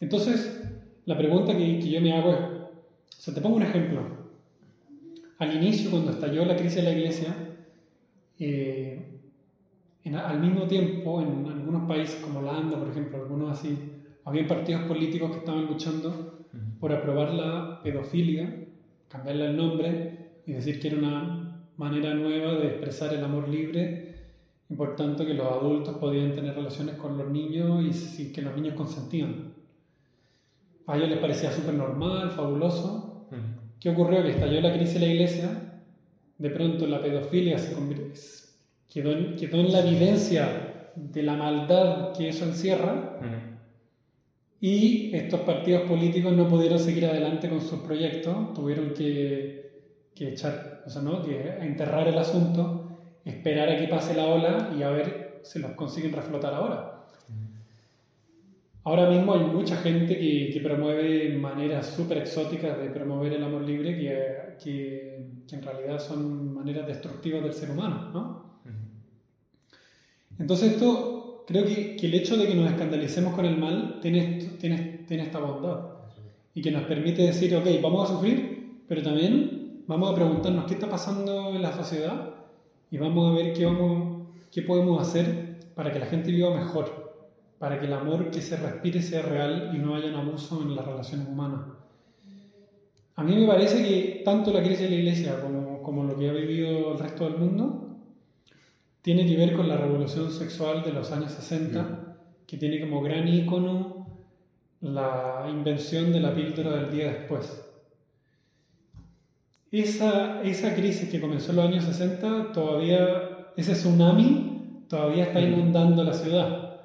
Entonces, la pregunta que, que yo me hago es, o sea, te pongo un ejemplo. Al inicio, cuando estalló la crisis de la iglesia, eh, en- al mismo tiempo, en algunos países como Holanda, por ejemplo, algunos así, había partidos políticos que estaban luchando por aprobar la pedofilia, cambiarle el nombre y decir que era una manera nueva de expresar el amor libre y por tanto que los adultos podían tener relaciones con los niños y si- que los niños consentían. A ellos les parecía súper normal, fabuloso, ¿Qué ocurrió? Que estalló la crisis de la iglesia, de pronto la pedofilia se convir- es- quedó, en, quedó en la evidencia de la maldad que eso encierra y estos partidos políticos no pudieron seguir adelante con sus proyectos, tuvieron que, que echar, o sea, ¿no? que enterrar el asunto, esperar a que pase la ola y a ver si los consiguen reflotar ahora. Ahora mismo hay mucha gente que, que promueve maneras súper exóticas de promover el amor libre que, que en realidad son maneras destructivas del ser humano, ¿no? Entonces esto, creo que, que el hecho de que nos escandalicemos con el mal tiene, tiene, tiene esta bondad y que nos permite decir, ok, vamos a sufrir, pero también vamos a preguntarnos qué está pasando en la sociedad y vamos a ver qué, vamos, qué podemos hacer para que la gente viva mejor para que el amor que se respire sea real y no haya un abuso en las relaciones humanas. A mí me parece que tanto la crisis de la iglesia como, como lo que ha vivido el resto del mundo tiene que ver con la revolución sexual de los años 60, que tiene como gran ícono la invención de la píldora del día después. Esa, esa crisis que comenzó en los años 60, todavía, ese tsunami todavía está inundando la ciudad.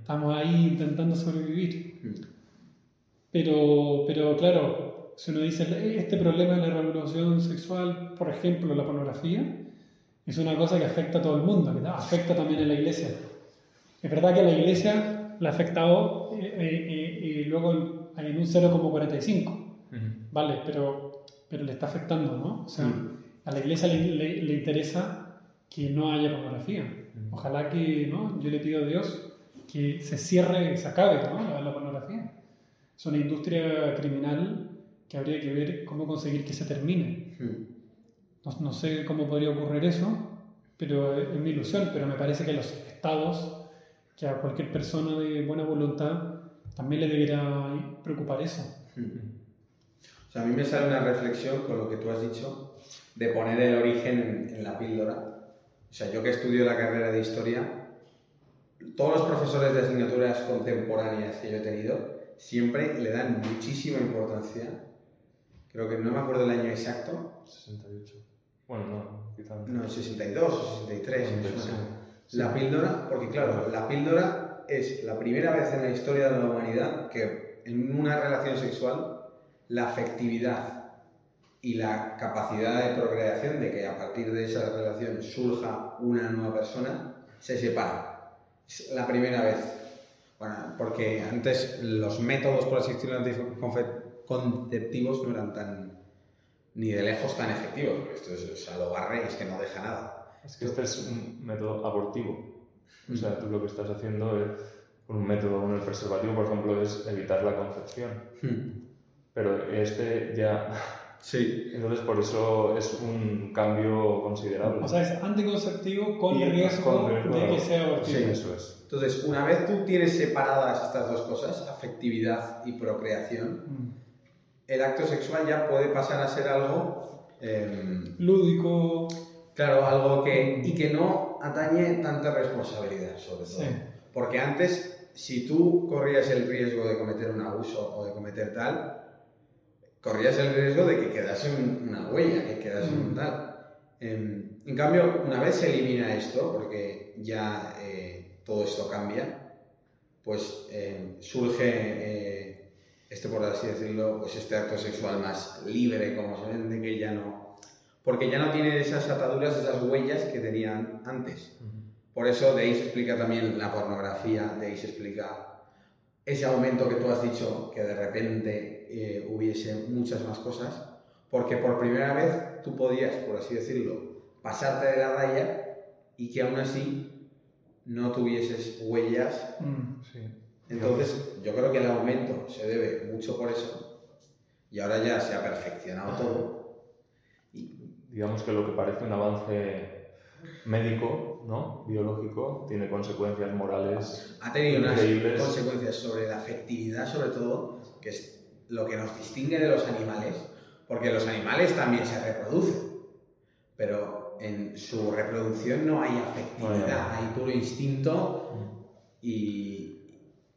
Estamos ahí intentando sobrevivir. Pero, pero claro, si uno dice, este problema de la revolución sexual, por ejemplo, la pornografía, es una cosa que afecta a todo el mundo, que afecta también a la iglesia. Es verdad que a la iglesia le ha afectado eh, eh, eh, y luego en un 0,45, ¿vale? Pero, pero le está afectando, ¿no? O sea, a la iglesia le, le- le interesa que no haya pornografía. Ojalá que, ¿no? Yo le pido a Dios que se cierre, se acabe, ¿no? La, la pornografía. Es una industria criminal que habría que ver cómo conseguir que se termine. No, no sé cómo podría ocurrir eso, pero es mi ilusión, pero me parece que los estados, que a cualquier persona de buena voluntad, también le debería preocupar eso. O sea, a mí me sale una reflexión con lo que tú has dicho de poner el origen en, en la píldora. O sea, yo que estudio la carrera de historia, todos los profesores de asignaturas contemporáneas que yo he tenido siempre le dan muchísima importancia. Creo que no me acuerdo el año exacto. 68. Bueno, no, quizá antes. No, 62 o 63. me 63, suena. sí. La píldora, porque claro, la píldora es la primera vez en la historia de la humanidad que en una relación sexual la afectividad y la capacidad de procreación de que a partir de esa relación surja una nueva persona se separan. Es la primera vez. Bueno, porque antes los métodos, por así decirlo, anticonceptivos no eran tan ni de lejos tan efectivos, porque esto es, o sea, lo barre y es que no deja nada. Es que este es un método abortivo. O Mm. sea, tú lo que estás haciendo es, con un método, con el preservativo, por ejemplo, es evitar la concepción. Hmm. Pero este ya... Sí. Entonces, por eso es un cambio considerable. O sea, es anticonceptivo con Y riesgo de que sea abortivo. Sí. Eso es. Entonces, una vez tú tienes separadas estas dos cosas, afectividad y procreación, Mm. El acto sexual ya puede pasar a ser algo, em, Lúdico. claro, algo que, y que no atañe tanta responsabilidad, sobre todo. Sí. Porque antes, si tú corrías el riesgo de cometer un abuso o de cometer tal, corrías el riesgo de que quedase un- una huella, que quedase un Mm. tal. Em, en cambio, una vez se elimina esto, porque ya eh, todo esto cambia, pues em, surge eh, este, por así decirlo, pues este acto sexual más libre, como se vende, que ya no... Porque ya no tiene esas ataduras, esas huellas que tenían antes. Por eso de ahí se explica también la pornografía, de ahí se explica ese aumento que tú has dicho, que de repente eh, hubiese muchas más cosas, porque por primera vez tú podías, por así decirlo, pasarte de la raya y que aún así no tuvieses huellas. Mm. Sí. Entonces yo creo que el aumento se debe mucho por eso y ahora ya se ha perfeccionado todo. Digamos que lo que parece un avance médico, ¿no? biológico, tiene consecuencias morales ha tenido unas increíbles. consecuencias sobre la afectividad, sobre todo, que es lo que nos distingue de los animales, porque los animales también se reproducen, pero en su reproducción no hay afectividad, hay puro instinto y,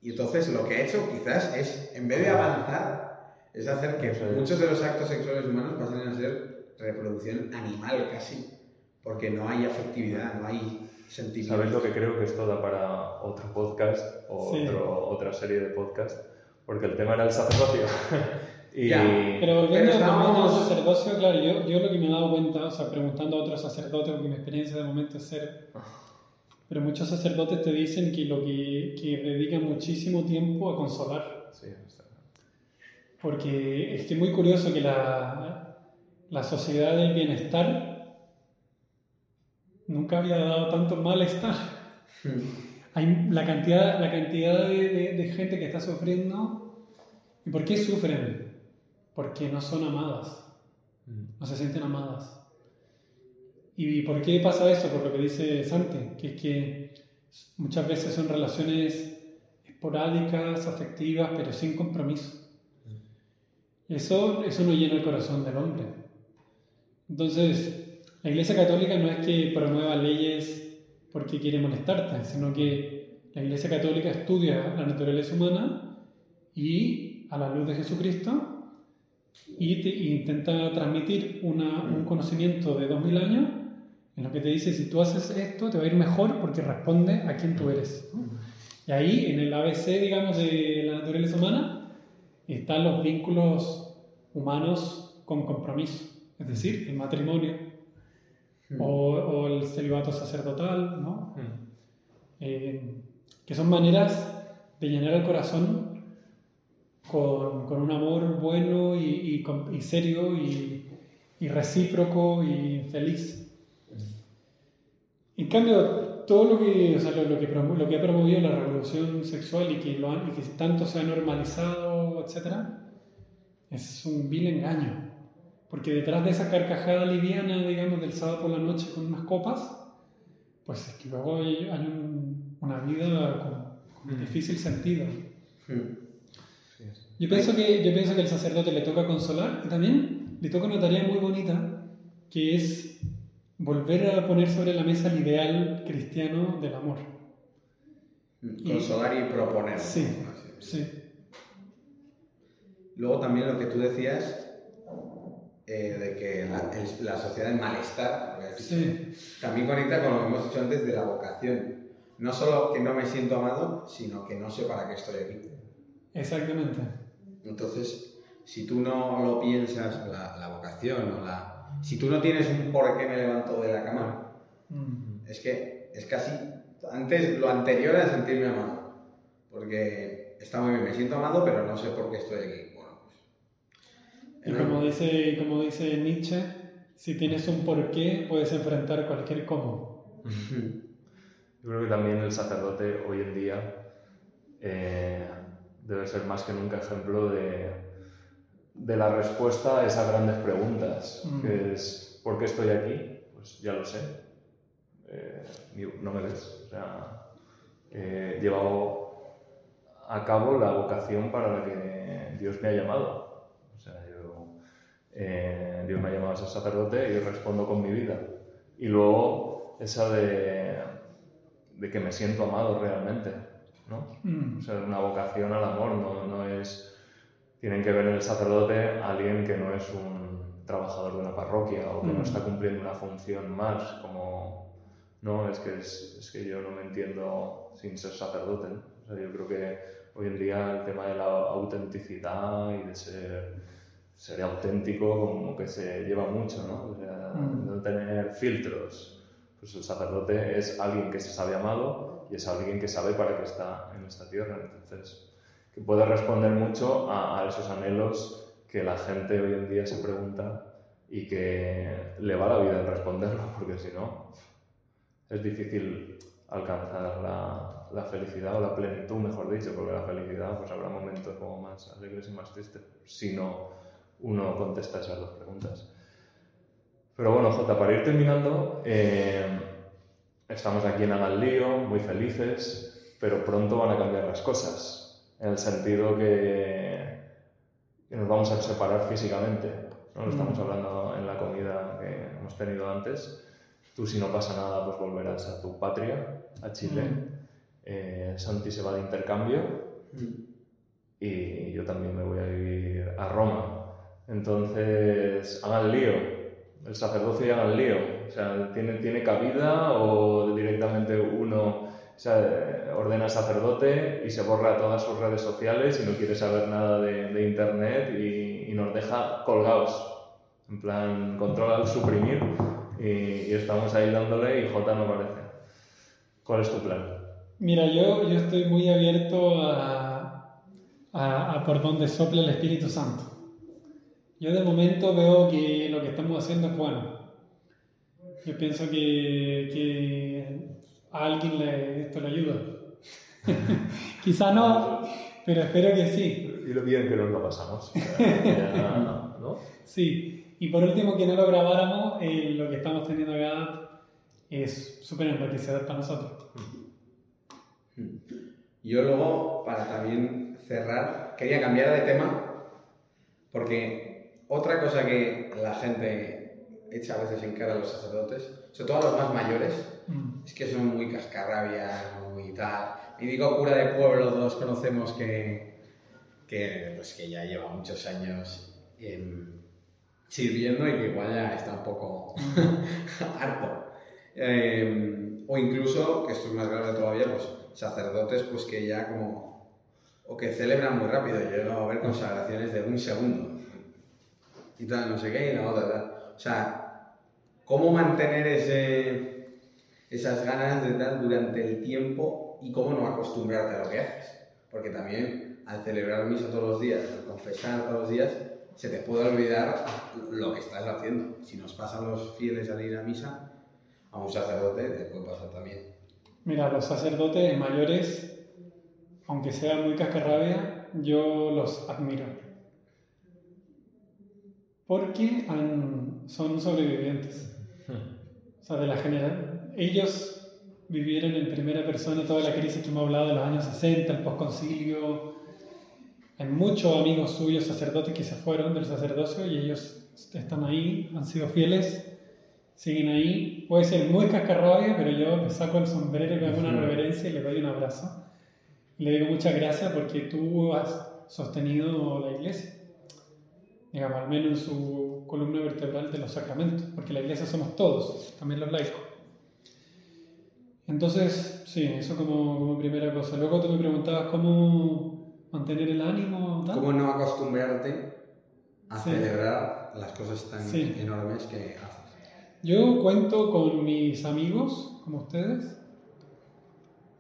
y entonces lo que ha hecho quizás es, en vez de avanzar, es hacer que muchos de los actos sexuales humanos pasen a ser reproducción animal casi, porque no hay afectividad, no hay sentimiento. ¿Sabes lo que creo que esto da para otro podcast o Sí. otro- otra serie de podcast? Porque el tema era el sacerdocio. y Ya, Pero volviendo Pero al estábamos- al sacerdocio, claro, yo, yo lo que me he dado cuenta, o sea, preguntando a otros sacerdotes, porque mi experiencia de momento es ser. Pero muchos sacerdotes te dicen que lo que, que dedican muchísimo tiempo a consolar. Sí, está. Porque es que muy curioso que la, la sociedad del bienestar nunca había dado tanto malestar. Hay la cantidad, la cantidad de, de- de gente que está sufriendo. ¿Y por qué sufren? Porque no son amadas, Mm. no se sienten amadas. ¿Y por qué pasa eso? Por lo que dice Santi, que es que muchas veces son relaciones esporádicas, afectivas, pero sin compromiso. Eso, eso no llena el corazón del hombre. Entonces, la Iglesia Católica no es que promueva leyes porque quiere molestarte, sino que la Iglesia Católica estudia la naturaleza humana y a la luz de Jesucristo y te intenta transmitir una- un conocimiento de 2000 años en lo que te dice si tú haces esto te va a ir mejor porque responde a quién tú eres. ¿no? Y ahí en el ABC, digamos, de la naturaleza humana están los vínculos humanos con compromiso, es decir, el matrimonio o, o el celibato sacerdotal, ¿no? Mm. Eh, que son maneras de llenar el corazón con, con un amor bueno y, y y serio y, y recíproco y feliz. En cambio, todo lo que, o sea, lo, lo que, promo- lo que ha promovido la revolución sexual y que, lo han- y que tanto se ha normalizado, etc., es un vil engaño. Porque detrás de esa carcajada liviana, digamos, del sábado por la noche con unas copas, pues es que luego hay, hay un- una vida con, con difícil sentido. Sí, sí. Yo pienso, que, yo pienso que el sacerdote le toca consolar y también le toca una tarea muy bonita, que es volver a poner sobre la mesa el ideal cristiano del amor. Consolar y proponer. Sí, Así. sí. Luego también lo que tú decías eh, de que la, el- la sociedad del malestar, Sí, también conecta con lo que hemos dicho antes de la vocación. No solo que no me siento amado, sino que no sé para qué estoy aquí. exactamente. Entonces, si tú no lo piensas, la, la vocación o la... Si tú no tienes un por qué me levanto de la cama, Mm. es que es casi antes lo anterior a sentirme amado. Porque está muy bien, me siento amado, pero no sé por qué estoy aquí. Bueno, pues... Y como dice, como dice Nietzsche, si tienes un porqué, puedes enfrentar cualquier cómo. Yo creo que también el sacerdote hoy en día eh, debe ser más que nunca ejemplo de, de la respuesta a esas grandes preguntas, Mm. que es ¿por qué estoy aquí? Pues ya lo sé. Eh, no me ves. O sea, he llevado a cabo la vocación para la que Dios me ha llamado. O sea, yo, eh, Dios me ha llamado a ser sacerdote y respondo con mi vida. Y luego esa de, de que me siento amado realmente, ¿no? Mm. O sea, una vocación al amor, no, no es... Tienen que ver en el sacerdote a alguien que no es un trabajador de una parroquia o que no Mm. está cumpliendo una función más, como... No, es que, es, es que yo no me entiendo sin ser sacerdote. ¿no? O sea, yo creo que hoy en día el tema de la autenticidad y de ser, ser auténtico como que se lleva mucho, ¿no? O sea, Mm. no tener filtros. Pues el sacerdote es alguien que se sabe amado y es alguien que sabe para qué está en esta tierra. Entonces, que puede responder mucho a, esos anhelos que la gente hoy en día se pregunta y que le va la vida en responderlo, porque si no, es difícil alcanzar la, la felicidad o la plenitud, mejor dicho, porque la felicidad, pues habrá momentos como más alegres y más tristes si no uno contesta esas dos preguntas. Pero bueno, Jota, para ir terminando, eh, estamos aquí en Hagan muy felices, pero pronto van a cambiar las cosas, en el sentido que, que nos vamos a separar físicamente. ¿no? Lo estamos Mm. hablando en la comida que hemos tenido antes. Tú, si no pasa nada, pues volverás a tu patria, a Chile. Mm. Eh, Santi se va de intercambio y yo también me voy a vivir a Roma. Entonces, hagan lío, el sacerdocio y hagan lío. O sea, ¿tiene, ¿tiene cabida o directamente uno o sea, ordena sacerdote y se borra todas sus redes sociales y no quiere saber nada de, de internet y, y nos deja colgados? En plan, controla el suprimir y, y estamos ahí dándole y J no aparece. ¿Cuál es tu plan? Mira, yo, yo estoy muy abierto a, a, a por donde sopla el Espíritu Santo. Yo de momento veo que lo que estamos haciendo es bueno. Yo pienso que, que a alguien le, esto le ayuda. Quizá no, pero espero que sí. Y lo bien que nos lo pasamos. Ya, ¿no? Sí. Y por último, que no lo grabáramos, eh, lo que estamos teniendo acá es súper enriquecedor para nosotros. Yo luego, para también cerrar, quería cambiar de tema, porque otra cosa que la gente echa a veces en cara a los sacerdotes, sobre todo los más mayores, Mm. es que son muy cascarrabias, muy tal. Mi digo cura de pueblo, todos conocemos que, que, pues, que ya lleva muchos años em, sirviendo y que igual ya está un poco harto. Em, o incluso, que esto es más grave todavía, pues sacerdotes pues que ya como... o que celebran muy rápido. Yo a ver consagraciones de un segundo. Y tal, no sé qué, y la otra tal. O sea, ¿cómo mantener ese, esas ganas de tal durante el tiempo y cómo no acostumbrarte a lo que haces? Porque también al celebrar misa todos los días, al confesar todos los días, se te puede olvidar lo que estás haciendo. Si nos pasan los fieles al ir a misa, a un sacerdote le puede pasar también. Mira, los sacerdotes mayores, aunque sean muy cascarrabia, yo los admiro. Porque han- son sobrevivientes. Sea, de la generación. Ellos vivieron en primera persona toda la crisis que hemos hablado de los años 60, el posconcilio. Hay muchos amigos suyos sacerdotes que se fueron del sacerdocio y ellos están ahí, han sido fieles, siguen ahí. Puede ser muy cascarrabia, pero yo me saco el sombrero y le hago una reverencia y le doy un abrazo. Y le digo muchas gracias porque tú has sostenido la iglesia, digamos, al menos en su columna vertebral de los sacramentos, porque la iglesia somos todos, también los laicos. Entonces, sí, eso como, como primera cosa. Luego tú me preguntabas cómo mantener el ánimo. tal. ¿Cómo no acostumbrarte a Sí. celebrar las cosas tan Sí. enormes que haces? Yo cuento con mis amigos, como ustedes,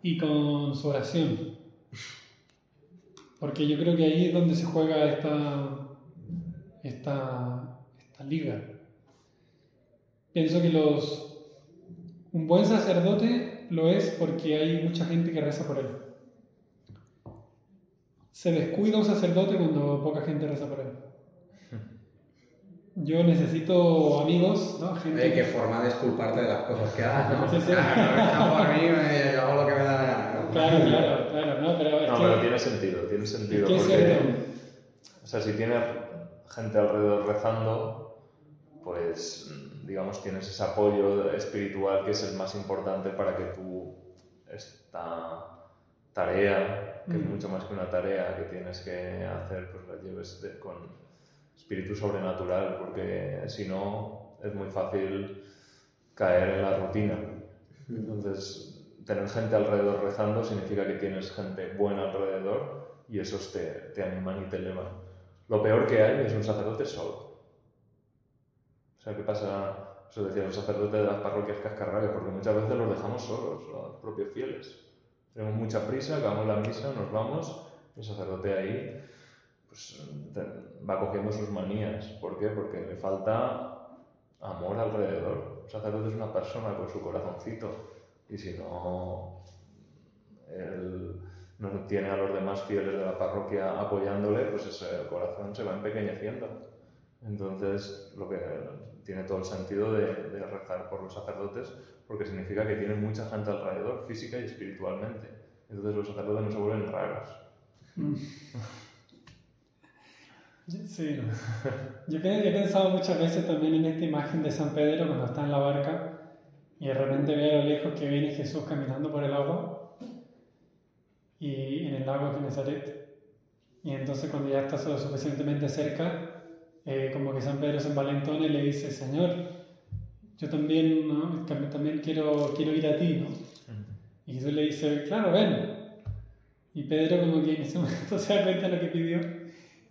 y con su oración. Porque yo creo que ahí es donde se juega esta, esta, esta liga. Pienso que los, un buen sacerdote lo es porque hay mucha gente que reza por él. Se descuida un sacerdote cuando poca gente reza por él. Yo necesito amigos, ¿no? Gente Oye, qué forma de disculparte de las cosas que haces, ¿no? Sí, sí. Ah, no, está por mí, me- yo hago lo que me da la gana, ¿no? Claro, claro, claro, no, pero es No, que, pero tiene sentido, tiene sentido. es que es porque, cierto. o sea, si tienes gente alrededor rezando, pues mm, digamos tienes ese apoyo espiritual que es el más importante para que tú esta tarea, que es Mm. mucho más que una tarea que tienes que hacer, pues la lleves de- con espíritu sobrenatural, porque si no es muy fácil caer en la rutina. Entonces, tener gente alrededor rezando significa que tienes gente buena alrededor y esos te, te animan y te elevan. Lo peor que hay es un sacerdote solo. O sea, ¿qué pasa? Eso decían los sacerdotes de las parroquias cascarrabias, porque muchas veces los dejamos solos, los propios fieles. Tenemos mucha prisa, acabamos la misa, nos vamos, el sacerdote ahí pues, va cogiendo sus manías. ¿Por qué? Porque le falta amor alrededor. Un sacerdote es una persona con su corazoncito y si no, él no tiene a los demás fieles de la parroquia apoyándole, pues ese corazón se va empequeñeciendo. Entonces, lo que tiene todo el sentido de, de rezar por los sacerdotes, porque significa que tienen mucha gente alrededor, física y espiritualmente. Entonces los sacerdotes no se vuelven raros. Mm. Sí. Yo he pensado muchas veces también en esta imagen de San Pedro cuando está en la barca y de repente ve a lo lejos que viene Jesús caminando por el agua y en el lago de Genezaret. Y entonces cuando ya está lo suficientemente cerca, eh, como que San Pedro se envalentona y le dice, Señor, yo también, ¿no? También- también quiero, quiero ir a ti, ¿no? Y Jesús le dice, claro, ven. Y Pedro como que en ese momento se da cuenta de lo que pidió,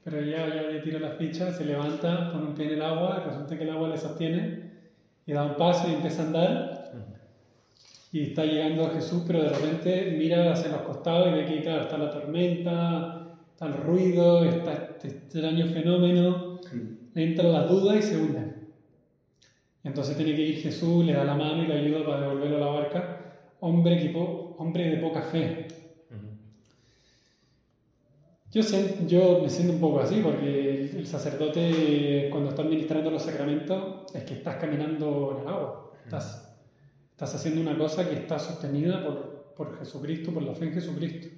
pero ya, ya le tira las fichas, se levanta, pone un pie en el agua, resulta que el agua le sostiene, y da un paso y empieza a andar, y está llegando a Jesús, pero de repente mira hacia los costados y ve que, claro, está la tormenta, está el ruido, está este extraño fenómeno, le entran las dudas y se hunde. Entonces tiene que ir Jesús, le da la mano y le ayuda para devolverlo a la barca. Hombre, que po- hombre de poca fe. Yo, me siento un poco así porque el, el sacerdote cuando está administrando los sacramentos es que estás caminando en el agua. Estás, estás haciendo una cosa que está sostenida por, por Jesucristo, por la fe en Jesucristo.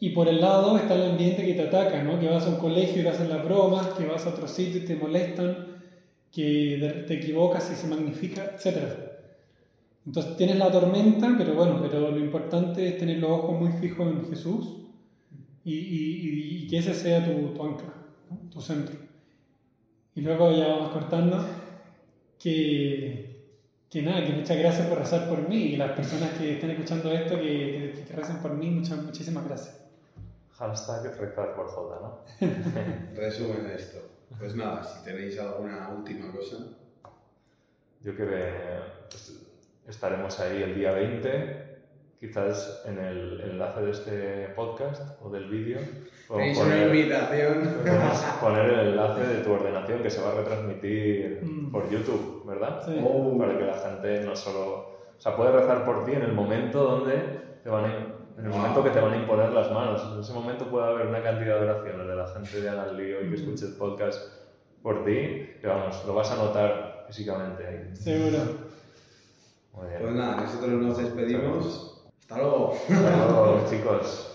Y por el lado está el ambiente que te ataca, ¿no? Que vas a un colegio y te hacen las bromas, que vas a otro sitio y te molestan, que te equivocas y se magnifica, etc. Entonces tienes la tormenta, pero bueno, pero lo importante es tener los ojos muy fijos en Jesús y, y- y- que ese sea tu, tu ancla, ¿no? tu centro. Y luego ya vamos cortando, que, que nada, que muchas gracias por rezar por mí y las personas que estén escuchando esto, que, que, que recen por mí, muchas, muchísimas gracias. Hashtag rezar por J, ¿no? Resumen de esto. Pues nada, si tenéis alguna última cosa. Yo creo que estaremos ahí el día 20, quizás en el enlace de este podcast o del vídeo. Tenéis podemos una poner, invitación. podemos poner el enlace de tu ordenación que se va a retransmitir Mm. por YouTube, ¿verdad? Sí. Oh. Para que la gente no solo... O sea, puede rezar por ti en el momento donde te van a, en el momento que te van a imponer las manos. En ese momento puede haber una cantidad de oraciones de la gente de Hagan Lío y que escuche el podcast por ti, que vamos, lo vas a notar físicamente ahí. Seguro. Muy bien. Pues nada, nosotros nos despedimos. Hasta luego. Hasta luego, chicos.